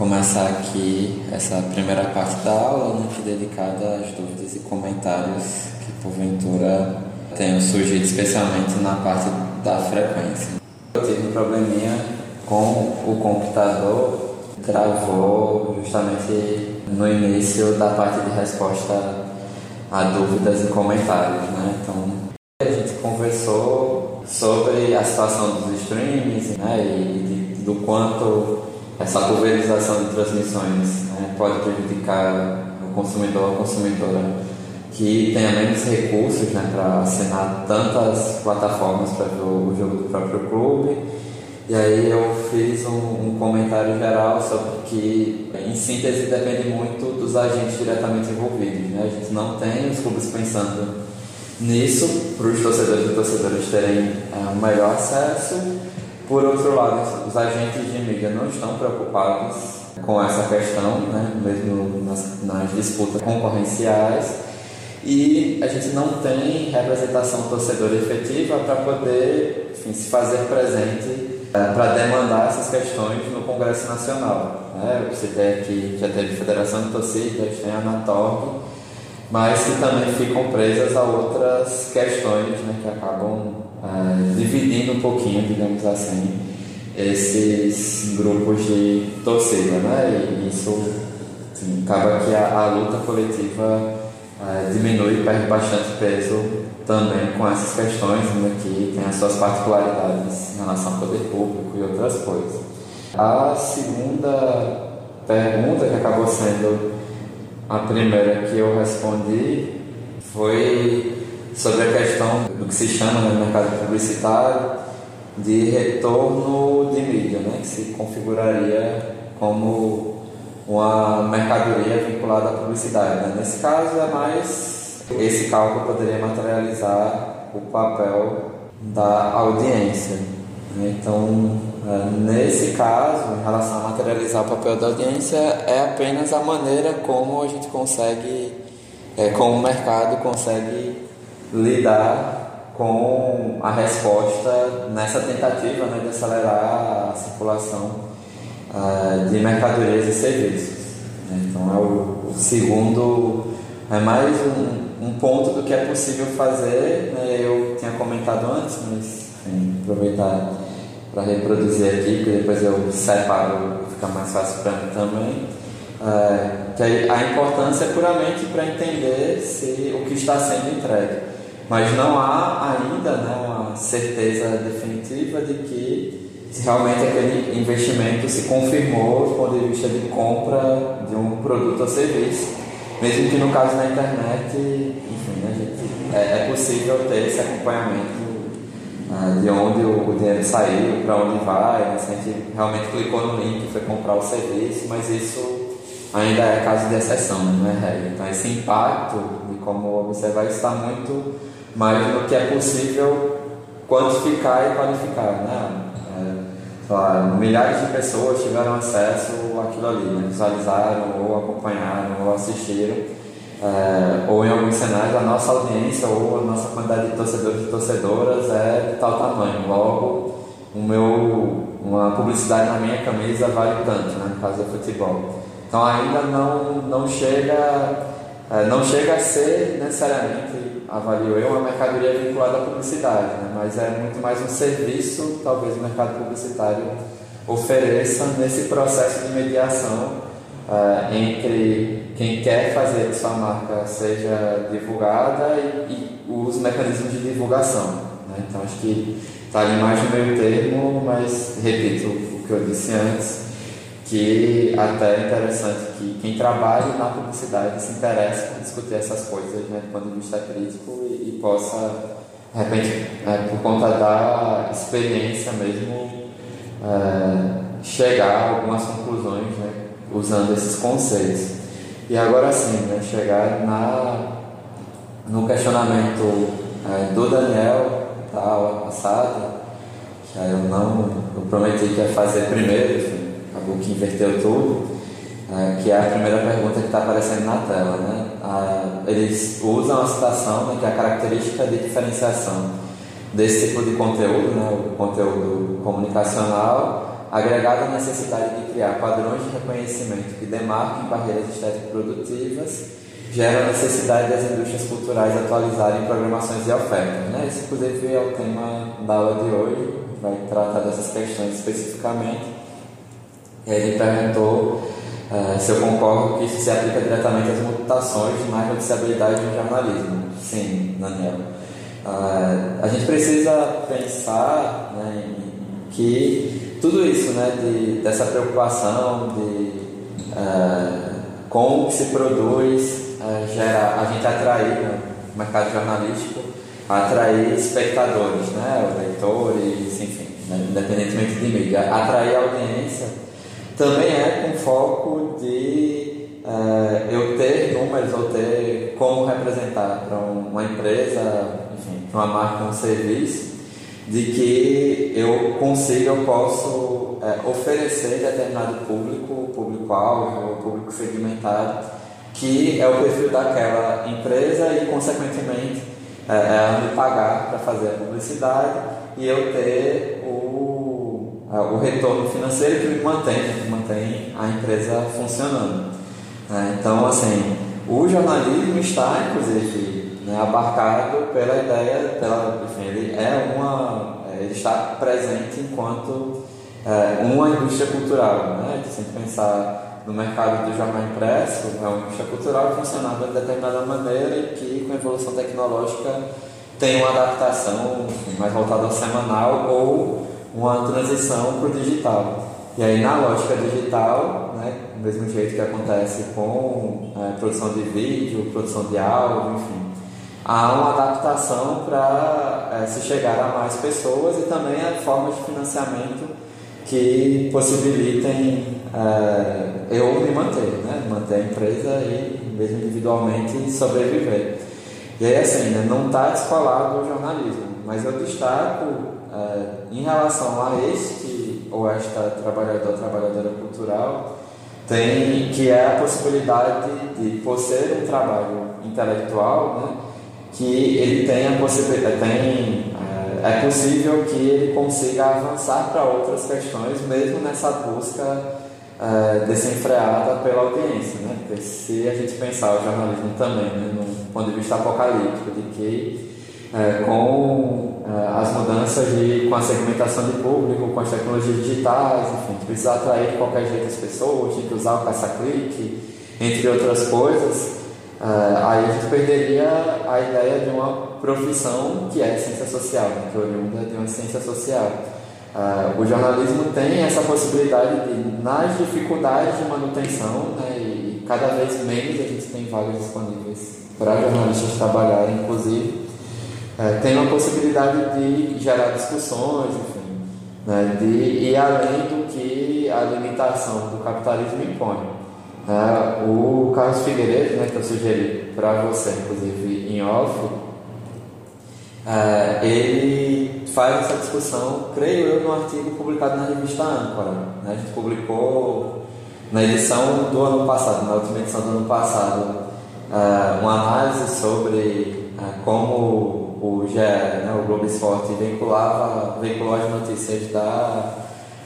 começar aqui essa primeira parte da aula, né, é dedicada às dúvidas e comentários que porventura tenham surgido, especialmente na parte da frequência. Eu tive um probleminha com o computador, travou justamente no início da parte de resposta a dúvidas e comentários, né? Então a gente conversou sobre a situação dos streams, né? E do quanto essa pulverização de transmissões né, pode prejudicar o consumidor ou a consumidora que tenha menos recursos né, para assinar tantas plataformas para ver o jogo do próprio clube. E aí eu fiz um, um, comentário geral sobre que, em síntese, depende muito dos agentes diretamente envolvidos. Né? A gente não tem os clubes pensando nisso para os torcedores e torcedoras terem é, um melhor acesso por outro lado, os agentes de mídia não estão preocupados com essa questão, né, mesmo nas, nas disputas concorrenciais, e a gente não tem representação torcedora efetiva para poder enfim, se fazer presente é, para demandar essas questões no Congresso Nacional. Né? Você tem aqui, já teve Federação de Torcidas, tem a Anatorg, mas que também ficam presas a outras questões né, que acabam é, dividindo um pouquinho, digamos assim, esses grupos de torcida, né? E isso assim, acaba que a, a, luta coletiva é, diminui e perde bastante peso também com essas questões né, que tem as suas particularidades em relação ao poder público e outras coisas. A segunda pergunta, que acabou sendo a primeira que eu respondi, foi sobre a questão do que se chama no mercado publicitário de retorno de mídia, né, que se configuraria como uma mercadoria vinculada à publicidade. Né? Nesse caso, é mais esse cálculo poderia materializar o papel da audiência. Né? Então, nesse caso, em relação a materializar o papel da audiência, é apenas a maneira como a gente consegue, é, como o mercado consegue lidar com a resposta nessa tentativa né, de acelerar a circulação uh, de mercadorias e serviços. Né? Então, é o, o, segundo, é mais um, um, ponto do que é possível fazer. Né? Eu tinha comentado antes, mas enfim, aproveitar para reproduzir aqui, porque depois eu separo, fica mais fácil para mim também. É, que a importância é puramente para entender se o que está sendo entregue. Mas não há ainda né, uma certeza definitiva de que realmente aquele investimento se confirmou do ponto de vista de compra de um produto ou serviço, mesmo que no caso da internet, enfim, a gente, é, é possível ter esse acompanhamento de onde o, dinheiro saiu, para onde vai, se a gente realmente clicou no link foi comprar o serviço, mas isso ainda é caso de exceção, né, não é regra. Então esse impacto de como observar está muito mas no que é possível quantificar e qualificar, né? É, milhares de pessoas tiveram acesso àquilo ali, né? visualizaram ou acompanharam ou assistiram, é, ou em alguns cenários a nossa audiência ou a nossa quantidade de torcedores e torcedoras é de tal tamanho, logo o meu, uma publicidade na minha camisa vale tanto, né? no caso do futebol. Então ainda não, não chega é, não chega a ser necessariamente, avalio eu, uma mercadoria vinculada à publicidade, né? mas é muito mais um serviço, talvez o mercado publicitário ofereça nesse processo de mediação é, entre quem quer fazer que sua marca seja divulgada e, e os mecanismos de divulgação. Né? Então acho que está ali mais no meio termo, mas repito o que eu disse antes que até é interessante que quem trabalha na publicidade se interesse por discutir essas coisas né, do ponto de vista crítico e, e possa, de repente, né, por conta da experiência mesmo, é, chegar a algumas conclusões né, usando esses conceitos. E agora sim, né, chegar na, no questionamento é, do Daniel da aula passada, que eu não eu prometi que ia fazer primeiro, enfim, acabou que inverteu tudo, é, que é a primeira pergunta que está aparecendo na tela. Né? eles usam a citação, né, que é a característica de diferenciação desse tipo de conteúdo, né, o conteúdo comunicacional, agregada à necessidade de criar padrões de reconhecimento que demarquem barreiras estético-produtivas, gera a necessidade das indústrias culturais atualizarem programações e ofertas. Né? Esse, inclusive, é o tema da aula de hoje, vai tratar dessas questões especificamente. Ele perguntou uh, se eu concordo que isso se aplica diretamente às mutações na noticiabilidade no jornalismo. Sim, Daniel. Uh, a gente precisa pensar né, que tudo isso, né, de, dessa preocupação de uh, como se produz, gera a gente atrair né, no mercado jornalístico, atrair espectadores, né, leitores, enfim, né, independentemente de mídia, atrair audiência também é com foco de uh, eu ter números ou ter como representar para uma empresa, enfim, para uma marca, um serviço, de que eu consigo, eu posso uh, oferecer determinado público, público-alvo, público segmentado, que é o perfil daquela empresa e, consequentemente, uh, ela me pagar para fazer a publicidade e eu ter o o retorno financeiro que me mantém, que mantém a empresa funcionando. Né? Então, assim, o jornalismo está, inclusive, né, abarcado pela ideia, pela, enfim, ele é uma, ele está presente enquanto é, uma indústria cultural, né? Se pensar no mercado do jornal impresso, é uma indústria cultural funcionando de determinada maneira e que, com a evolução tecnológica, tem uma adaptação enfim, mais voltada ao semanal ou uma transição para o digital. E aí, na lógica digital, né, do mesmo jeito que acontece com é, produção de vídeo, produção de áudio, enfim, há uma adaptação para é, se chegar a mais pessoas e também a formas de financiamento que possibilitem é, eu me manter, né, manter a empresa e, mesmo individualmente, sobreviver. E aí, assim, né, não está descolado o jornalismo, mas eu destaco Uh, em relação a este ou esta trabalhador trabalhadora cultural, tem que é a possibilidade de, por ser um trabalho intelectual, né, que ele tenha possibilidade, tem, uh, é possível que ele consiga avançar para outras questões, mesmo nessa busca uh, desenfreada pela audiência, né? Porque se a gente pensar o jornalismo também, né, num ponto de vista apocalíptico, de que é, com é, as mudanças de, com a segmentação de público, com as tecnologias digitais, enfim, precisa atrair de qualquer jeito as pessoas, tem que usar o caça-clique, entre outras coisas, é, aí a gente perderia a ideia de uma profissão que é ciência social, que é oriunda de uma ciência social. Uh, o jornalismo tem essa possibilidade de, nas dificuldades de manutenção, né, e cada vez menos a gente tem vagas disponíveis para jornalistas trabalharem, inclusive, é, tem uma possibilidade de gerar discussões, enfim, né, de ir além do que a limitação do capitalismo impõe. É, o Carlos Figueiredo, né, que eu sugeri para você, inclusive em off, é, ele faz essa discussão, creio eu, no artigo publicado na revista Âncora. Né? A gente publicou na edição do ano passado, na última edição do ano passado, é, uma análise sobre é, como o GE, né, o Globo Esporte, vinculava, vinculou as notícias da,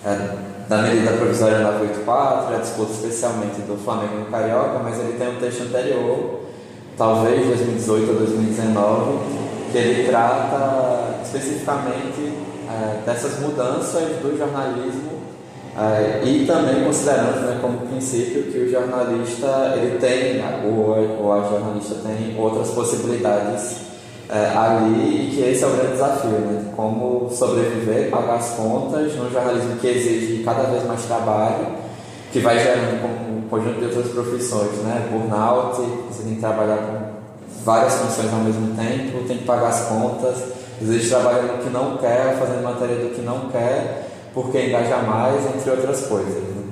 é, da medida provisória 984, a disputa especialmente do Flamengo no Carioca, mas ele tem um texto anterior, talvez 2018 ou 2019, que ele trata especificamente é, dessas mudanças do jornalismo é, e também considerando né, como princípio que o jornalista ele tem, ou, ou a jornalista tem outras possibilidades é, ali e que esse é o grande desafio, né? Como sobreviver, pagar as contas num jornalismo que exige cada vez mais trabalho, que vai gerando um conjunto de outras profissões, né? Burnout, você tem que trabalhar com várias funções ao mesmo tempo, tem que pagar as contas, às vezes trabalhando que não quer, fazendo matéria do que não quer, porque engaja mais, entre outras coisas. Né?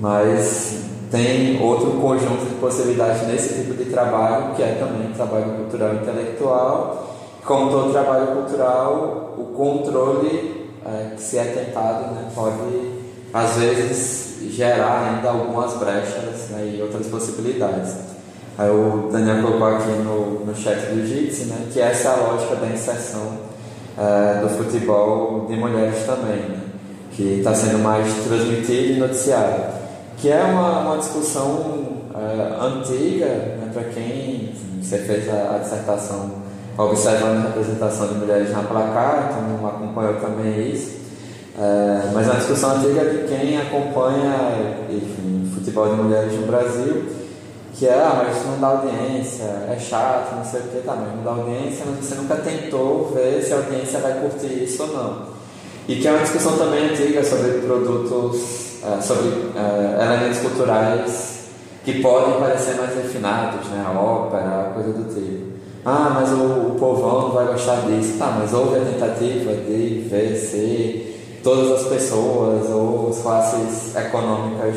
Mas tem outro conjunto de possibilidades nesse tipo de trabalho, que é também trabalho cultural intelectual. Como todo trabalho cultural, o controle é, que se é tentado né, pode, às vezes, gerar ainda algumas brechas né, e outras possibilidades. Aí o Daniel colocou aqui no, no chat do Jitsi, né, que essa é a lógica da inserção é, do futebol de mulheres também. Né? que está sendo mais transmitido e noticiado, que é uma, uma discussão é, antiga, né, para quem você fez a, a dissertação observando a representação de mulheres na placar, então acompanhou também isso. É, mas é uma discussão antiga de quem acompanha enfim, futebol de mulheres no Brasil, que é, ah, mas não dá audiência, é chato, não sei o que, tá, mas não dá audiência, mas você nunca tentou ver se a audiência vai curtir isso ou não. E que é uma discussão também antiga sobre produtos, é, sobre é, elementos culturais que podem parecer mais refinados, né? a ópera, coisa do tipo. Ah, mas o, o povão não vai gostar disso. Tá, mas houve a tentativa de ver se todas as pessoas ou as classes econômicas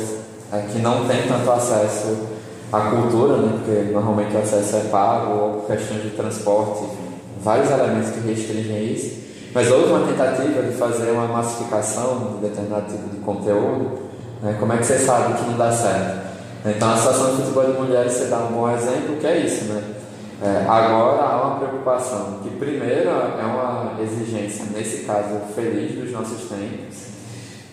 é, que não têm tanto acesso à cultura, né, porque normalmente o acesso é pago, ou questões de transporte, vários elementos que restringem isso. Mas houve uma tentativa de fazer uma massificação de determinado tipo de conteúdo. Né, como é que você sabe que não dá certo? Então, a situação de futebol de mulheres, você dá um bom exemplo, que é isso, né? É, agora há uma preocupação, que primeiro é uma exigência, nesse caso feliz dos nossos tempos,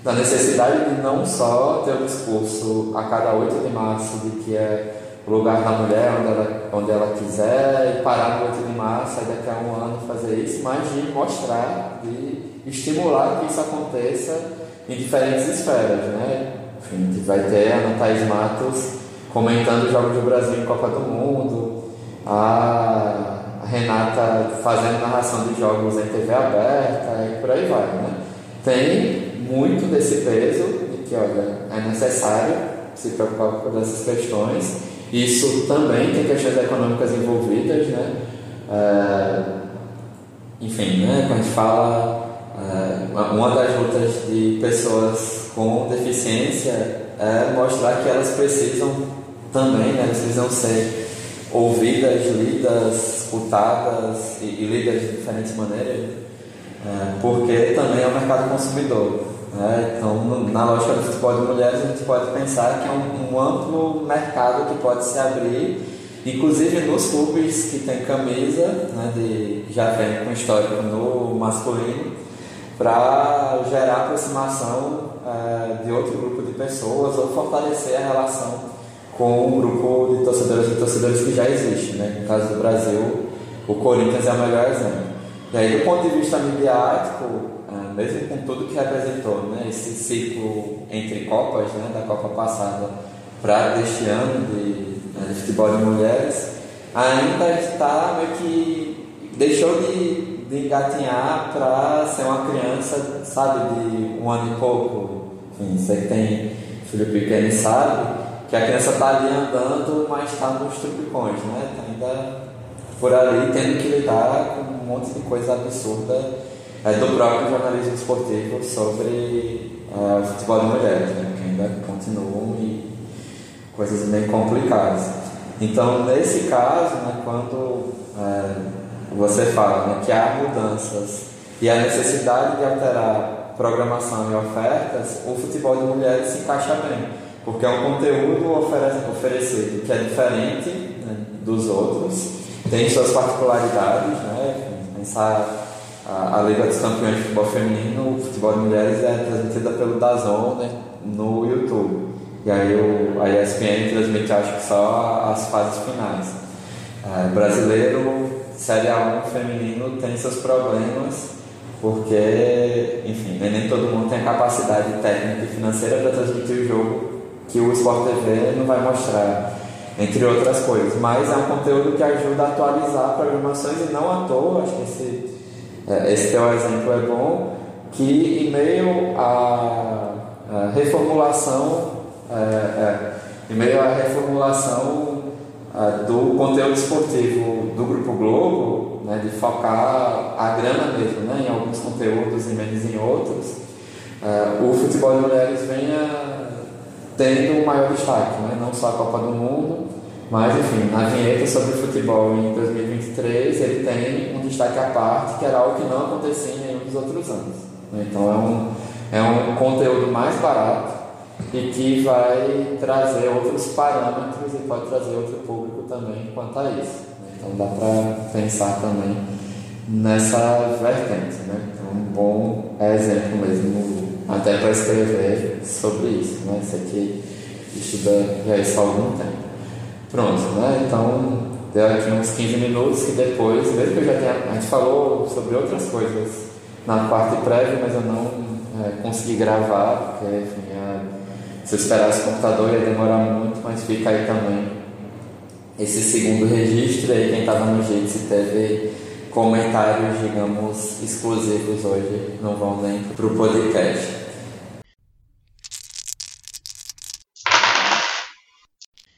da necessidade de não só ter o discurso a cada 8 de março de que é o lugar da mulher onde ela, onde ela quiser e parar no 8 de março e daqui a um ano fazer isso, mas de mostrar, de estimular que isso aconteça em diferentes esferas. Né? Enfim, vai ter a Ana Matos comentando os Jogos do Brasil em Copa do Mundo, a Renata fazendo narração de jogos em TV aberta e por aí vai, né? Tem muito desse peso de que, olha, é necessário se preocupar com essas questões. Isso também tem questões econômicas envolvidas, né? É, enfim, né? Quando a gente fala, é, uma das lutas de pessoas com deficiência é mostrar que elas precisam também, né? Elas precisam ser ouvidas, lidas, escutadas e, e lidas de diferentes maneiras, é, porque também é o mercado consumidor. Né? Então, na lógica do futebol de mulheres, a gente pode pensar que é um, um amplo mercado que pode se abrir, inclusive nos clubes que tem camisa, né, de, já vem com histórico no masculino, para gerar aproximação é, de outro grupo de pessoas ou fortalecer a relação com um grupo de torcedores e torcedores que já existe. Né? No caso do Brasil, o Corinthians é o melhor exemplo. E aí, do ponto de vista midiático, é, mesmo com tudo que representou, né? esse ciclo entre Copas, né? da Copa passada para deste ano de, né? de futebol de mulheres, ainda está meio que deixou de, de engatinhar para ser uma criança, sabe, de um ano e pouco. Enfim, você que tem filho pequeno sabe, que a criança está ali andando, mas está nos trupicões, né? Tá ainda por ali tendo que lidar com um monte de coisa absurda é, do próprio jornalismo esportivo sobre é, o futebol de mulheres, né? Que ainda continuam e coisas bem complicadas. Então, nesse caso, né, quando é, você fala né, que há mudanças e a necessidade de alterar programação e ofertas, o futebol de mulheres se encaixa bem porque é um conteúdo oferecido que é diferente né, dos outros, tem suas particularidades, né? Pensar a, a, Liga dos Campeões de Futebol Feminino, o futebol de mulheres é transmitida pelo Dazon né, no YouTube. E aí o, a ESPN transmite, acho que só as fases finais. É, brasileiro, Série A1 feminino tem seus problemas, porque, enfim, nem todo mundo tem a capacidade técnica e financeira para transmitir o jogo que o Sport TV não vai mostrar, entre outras coisas. Mas é um conteúdo que ajuda a atualizar programações e não à toa, acho que esse, é, esse teu exemplo é bom, que em meio à, reformulação, é, é, em meio à reformulação é, do conteúdo esportivo do Grupo Globo, né, de focar a grana mesmo né, em alguns conteúdos e menos em outros, é, o futebol de mulheres vem a tendo um maior destaque, né? não só a Copa do Mundo, mas enfim, na vinheta sobre futebol em 2023 ele tem um destaque à parte, que era algo que não acontecia em nenhum dos outros anos. Né? Então é um, é um conteúdo mais barato e que vai trazer outros parâmetros e pode trazer outro público também quanto a isso. Né? Então dá para pensar também nessa vertente. Né? Então, um bom exemplo mesmo até para escrever sobre isso, né? Isso aqui estuda já isso há algum tempo. Pronto, né? Então, deu aqui uns 15 minutos e depois, mesmo que eu já tenha, a gente falou sobre outras coisas na parte prévia, mas eu não é, consegui gravar, porque enfim, se eu esperasse o computador ia demorar muito, mas fica aí também esse segundo registro aí, quem estava no jeito se teve comentários, digamos, exclusivos hoje, não vão nem para o podcast.